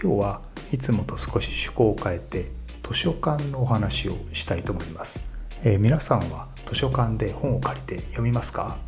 今日はいつもと少し趣向を変えて図書館のお話をしたいと思います、えー、皆さんは図書館で本を借りて読みますか？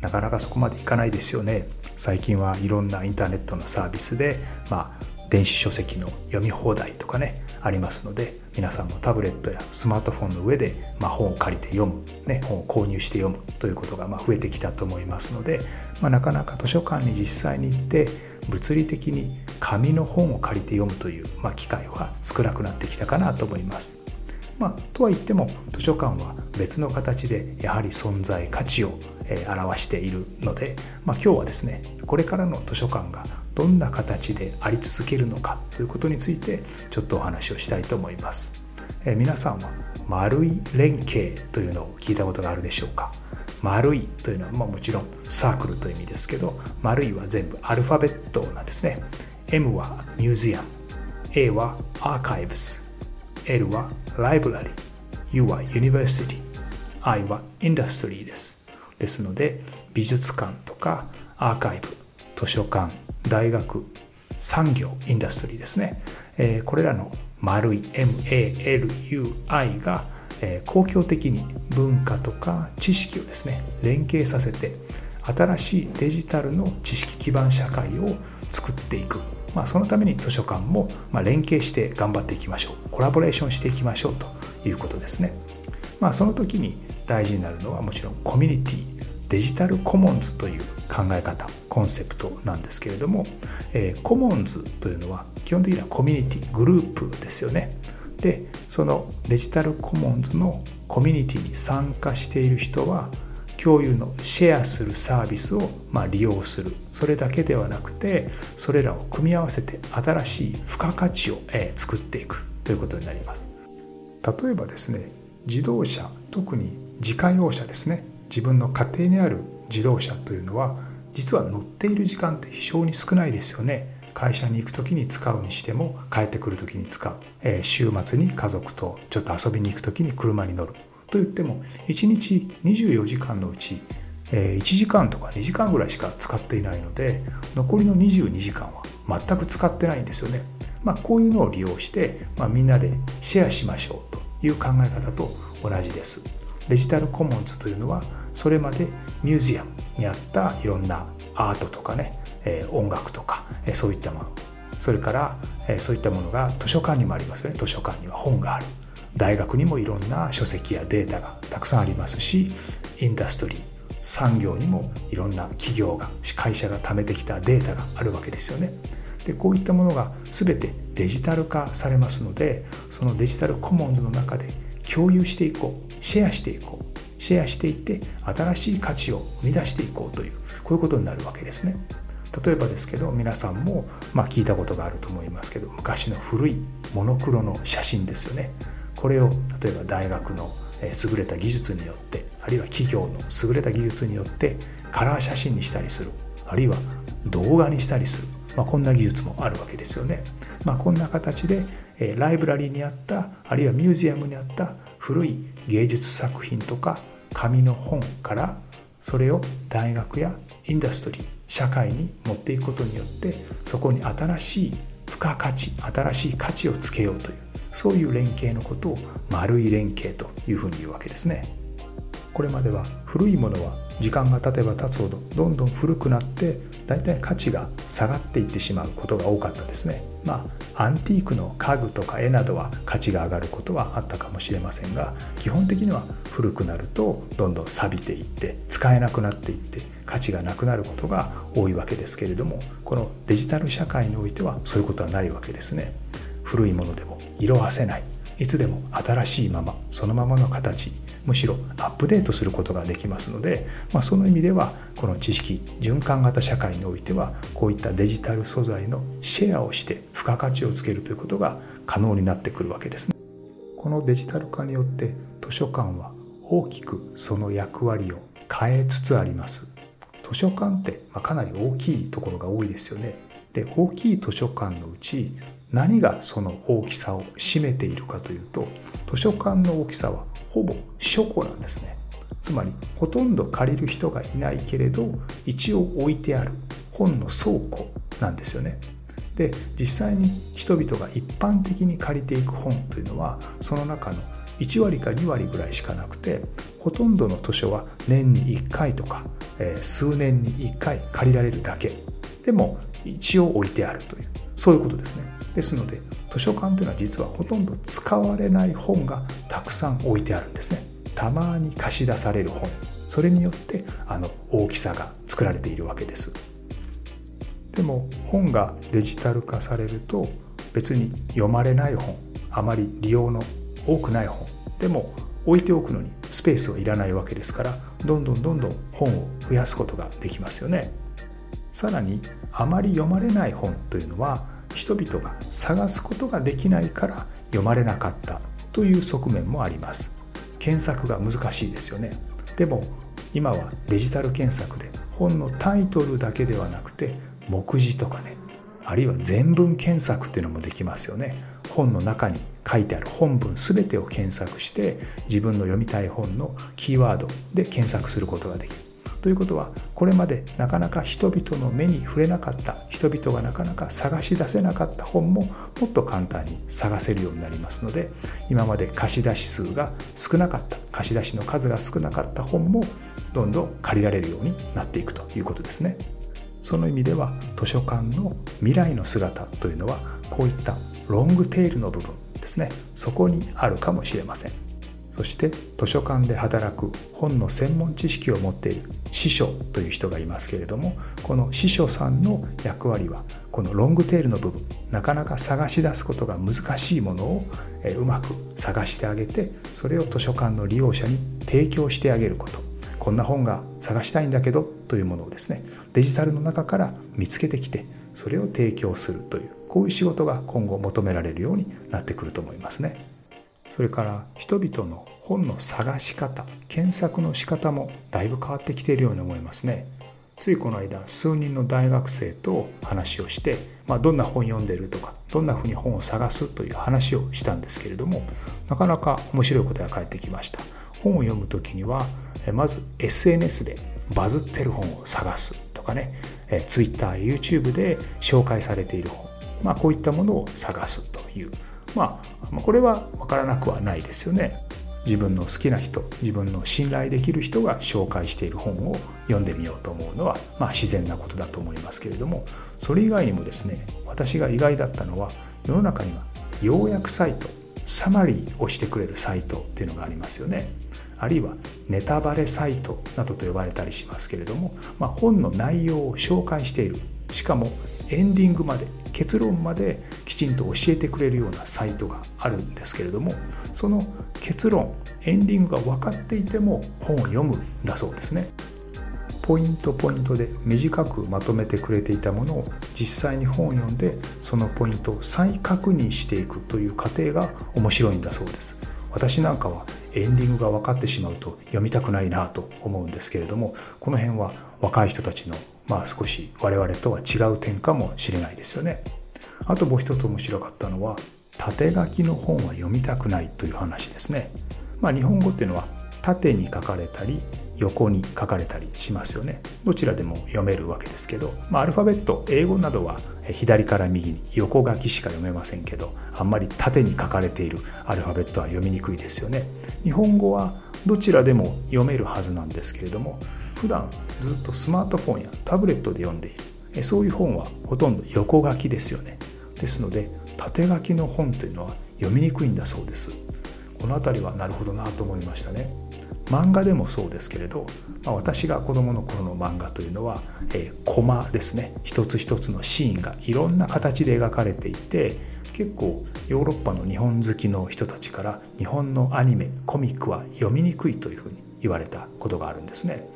なかなかそこまでいかないですよね。最近はいろんなインターネットのサービスでまあ電子書籍の読み放題とかねありますので皆さんもタブレットやスマートフォンの上で、まあ、本を借りて読む、ね、本を購入して読むということがまあ増えてきたと思いますので、まあ、なかなか図書館に実際に行って物理的に紙の本を借りて読むという、まあ、機会は少なくなってきたかなと思います。まあ、とは言っても図書館は別の形でやはり存在価値を、え表しているので、まあ、今日はですねこれからの図書館がどんな形であり続けるのかということについてちょっとお話をしたいと思います。え皆さんは丸い連携というのを聞いたことがあるでしょうか？MALUI というのは、まあ、もちろん circle という意味ですけど MALUI は全部アルファベットなんですね。M はミュージアム A はアーカイブス L はライブラリ U はユニバーシティ I は industry です。ですので美術館とかアーカイブ図書館大学産業 industry ですね、えー、これらの丸い MALUI が、えー、公共的に文化とか知識をですね連携させて新しいデジタルの知識基盤社会を作っていく、まあ、そのために図書館も、まあ、連携して頑張っていきましょう。コラボレーションしていきましょうということですね、まあ、その時に大事になるのはもちろんコミュニティデジタルコモンズという考え方コンセプトなんですけれども、えー、コモンズというのは基本的にはコミュニティグループですよね。でそのデジタルコモンズのコミュニティに参加している人は共有のシェアするサービスをまあ利用する。それだけではなくてそれらを組み合わせて新しい付加価値を、作っていく。ということになります。例えばですね自動車特に自家用車ですね。自分の家庭にある自動車というのは実は乗っている時間って非常に少ないですよね。会社に行く時に使うにしても帰ってくる時に使う、えー、週末に家族とちょっと遊びに行く時に車に乗ると言っても1日24時間のうち、えー、1時間とか2時間ぐらいしか使っていないので残りの22時間は全く使ってないんですよね。まあ、こういうのを利用して、まあ、みんなでシェアしましょうという考え方と同じです。デジタルコモンズというのはそれまでミュージアムにあったいろんなアートとかね、音楽とか、そういったもの。それから、そういったものが図書館にもありますよね。図書館には本がある。大学にもいろんな書籍やデータがたくさんありますしインダストリー産業にもいろんな企業が会社が貯めてきたデータがあるわけですよね。でこういったものが全てデジタル化されますのでそのデジタルコモンズの中で共有していこう。シェアしていこう。シェアしていって新しい価値を生み出していこうというこういうことになるわけですね。例えばですけど皆さんも、まあ、聞いたことがあると思いますけど昔の古いモノクロの写真ですよねこれを例えば大学の優れた技術によってあるいは企業の優れた技術によってカラー写真にしたりするあるいは動画にしたりする、まあ、こんな技術もあるわけですよね。まあ、こんな形でライブラリーにあったあるいはミュージアムにあった古い芸術作品とか紙の本からそれを大学やインダストリー社会に持っていくことによってそこに新しい付加価値新しい価値をつけようというそういう連携のことを丸い連携というふうに言うわけですね。これまでは古いものは時間が経てば経つほどどんどん古くなってだいたい価値が下がっていってしまうことが多かったですね。まあアンティークの家具とか絵などは価値が上がることはあったかもしれませんが基本的には古くなるとどんどん錆びていって使えなくなっていって価値がなくなることが多いわけですけれどもこのデジタル社会においてはそういうことはないわけですね。古いものでも色あせない。いつでも新しいままそのままの形。むしろアップデートすることができますので、まあ、その意味ではこの知識循環型社会においてはこういったデジタル素材のシェアをして付加価値をつけるということが可能になってくるわけですね。このデジタル化によって図書館は大きくその役割を変えつつあります。図書館ってかなり大きいところが多いですよね。で大きい図書館のうち何がその大きさを占めているかというと図書館の大きさはほぼ書庫なんですね。つまりほとんど借りる人がいないけれど一応置いてある本の倉庫なんですよね。で実際に人々が一般的に借りていく本というのはその中の1割か2割ぐらいしかなくてほとんどの図書は年に1回とか、えー、数年に1回借りられるだけ。でも一応置いてあるというそういうことですね。ですので図書館というのは実はほとんど使われない本がたくさん置いてあるんですね。たまに貸し出される本。それによってあの大きさが作られているわけです。でも本がデジタル化されると別に読まれない本あまり利用の多くない本でも置いておくのにスペースはいらないわけですからどんどんどんどん本を増やすことができますよね。さらにあまり読まれない本というのは人々が探すことができないから読まれなかったという側面もあります。検索が難しいですよね。でも今はデジタル検索で本のタイトルだけではなくて目次とかねあるいは全文検索っていうのもできますよね。本の中に書いてある本文全てを検索して自分の読みたい本のキーワードで検索することができる。ということはこれまでなかなか人々の目に触れなかった人々がなかなか探し出せなかった本ももっと簡単に探せるようになりますので今まで貸し出し数が少なかった貸し出しの数が少なかった本もどんどん借りられるようになっていくということですね。その意味では図書館の未来の姿というのはこういったロングテールの部分ですねそこにあるかもしれません。そして図書館で働く本の専門知識を持っている司書という人がいますけれどもこの司書さんの役割はこのロングテールの部分なかなか探し出すことが難しいものをうまく探してあげてそれを図書館の利用者に提供してあげることこんな本が探したいんだけどというものをですねデジタルの中から見つけてきてそれを提供するというこういう仕事が今後求められるようになってくると思いますね。それから人々の本の探し方検索の仕方もだいぶ変わってきているように思いますね。ついこの間数人の大学生と話をして、まあ、どんな本読んでるとかどんなふうに本を探すという話をしたんですけれどもなかなか面白いことが返ってきました。本を読む時にはまず SNS でバズってる本を探すとかね Twitter、YouTube で紹介されている本、まあ、こういったものを探すというまあこれは分からなくはないですよね。自分の好きな人自分の信頼できる人が紹介している本を読んでみようと思うのは、まあ、自然なことだと思いますけれどもそれ以外にもですね私が意外だったのは世の中には要約サイトサマリーをしてくれるサイトっていうのがありますよね。あるいはネタバレサイトなどと呼ばれたりしますけれども、まあ、本の内容を紹介しているしかもエンディングまで結論まできちんと教えてくれるようなサイトがあるんですけれどもその結論エンディングが分かっていても本を読むんだそうですね。ポイントポイントで短くまとめてくれていたものを実際に本を読んでそのポイントを再確認していくという過程が面白いんだそうです。私なんかはエンディングが分かってしまうと読みたくないなと思うんですけれどもこの辺は若い人たちのまあ少し我々とは違う点かもしれないですよね。あともう一つ面白かったのは縦書きの本は読みたくないという話ですね。まあ、日本語っていうのは縦に書かれたり横に書かれたりしますよね。どちらでも読めるわけですけど、まあ、アルファベット英語などは左から右に横書きしか読めませんけどあんまり縦に書かれているアルファベットは読みにくいですよね。日本語はどちらでも読めるはずなんですけれども普段ずっとスマートフォンやタブレットで読んでいる。そういう本はほとんど横書きですよね。ですので縦書きの本というのは読みにくいんだそうです。この辺りはなるほどなと思いましたね。漫画でもそうですけれど、まあ、私が子どもの頃の漫画というのは、えー、コマですね。一つ一つのシーンがいろんな形で描かれていて結構ヨーロッパの日本好きの人たちから日本のアニメコミックは読みにくいというふうに言われたことがあるんですね。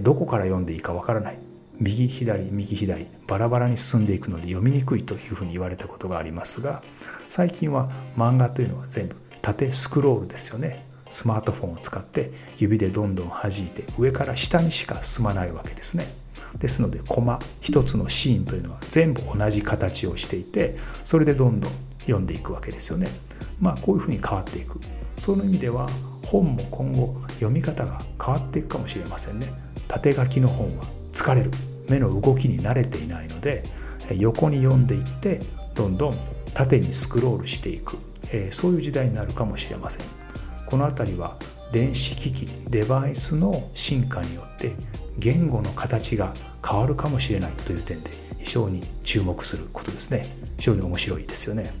どこから読んでいいかわからない。右左右左バラバラに進んでいくので読みにくいというふうに言われたことがありますが最近は漫画というのは全部縦スクロールですよね。スマートフォンを使って指でどんどん弾いて上から下にしか進まないわけですね。ですのでコマ一つのシーンというのは全部同じ形をしていてそれでどんどん読んでいくわけですよね。まあこういうふうに変わっていく。その意味では本も今後読み方が変わっていくかもしれませんね。縦書きの本は疲れる目の動きに慣れていないので横に読んでいってどんどん縦にスクロールしていく、えそういう時代になるかもしれません。この辺りは電子機器デバイスの進化によって言語の形が変わるかもしれないという点で非常に注目することですね。非常に面白いですよね。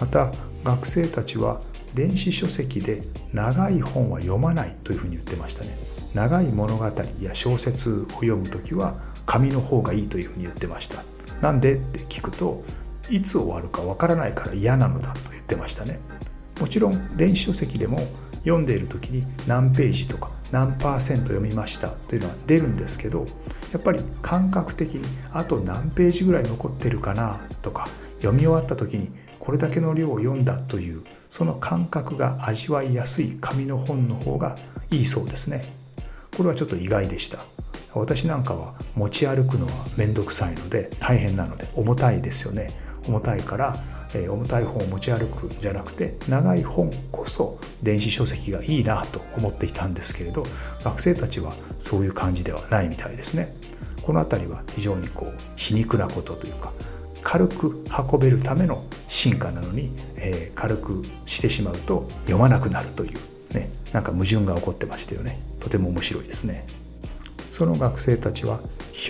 また学生たちは電子書籍で長い本は読まないというふうに言ってましたね。長い物語や小説を読む時は紙の方がいいというふうに言ってました。なんでって聞くといつ終わるかわからないから嫌なのだと言ってましたね。もちろん電子書籍でも読んでいる時に何ページとか何パーセント読みましたというのは出るんですけどやっぱり感覚的にあと何ページぐらい残ってるかなとか読み終わった時にこれだけの量を読んだというその感覚が味わいやすい紙の本の方がいいそうですね。これはちょっと意外でした。私なんかは持ち歩くのは面倒くさいので大変なので重たいですよね。重たいから、えー、重たい本を持ち歩くんじゃなくて長い本こそ電子書籍がいいなと思っていたんですけれど学生たちはそういう感じではないみたいですね。この辺りは非常にこう皮肉なことというか軽く運べるための進化なのに、えー、軽くしてしまうと読まなくなるというねなんか矛盾が起こってましたよね。とても面白いですね。その学生たちは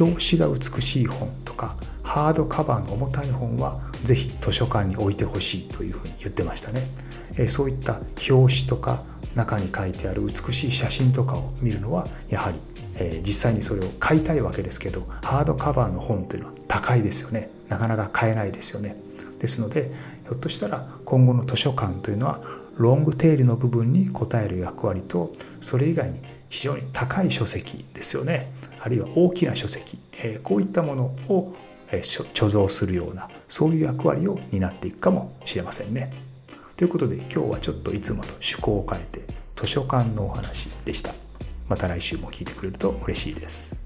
表紙が美しい本とかハードカバーの重たい本はぜひ図書館に置いてほしいというふうに言ってましたね、えー、そういった表紙とか中に書いてある美しい写真とかを見るのはやはり、えー、実際にそれを買いたいわけですけどハードカバーの本というのは高いですよね。なかなか買えないですよねですのでひょっとしたら今後の図書館というのはロングテールの部分に応える役割とそれ以外に非常に高い書籍ですよねあるいは大きな書籍、えこういったものを、貯蔵するようなそういう役割を担っていくかもしれませんね。ということで今日はちょっといつもと趣向を変えて図書館のお話でした。また来週も聞いてくれると嬉しいです。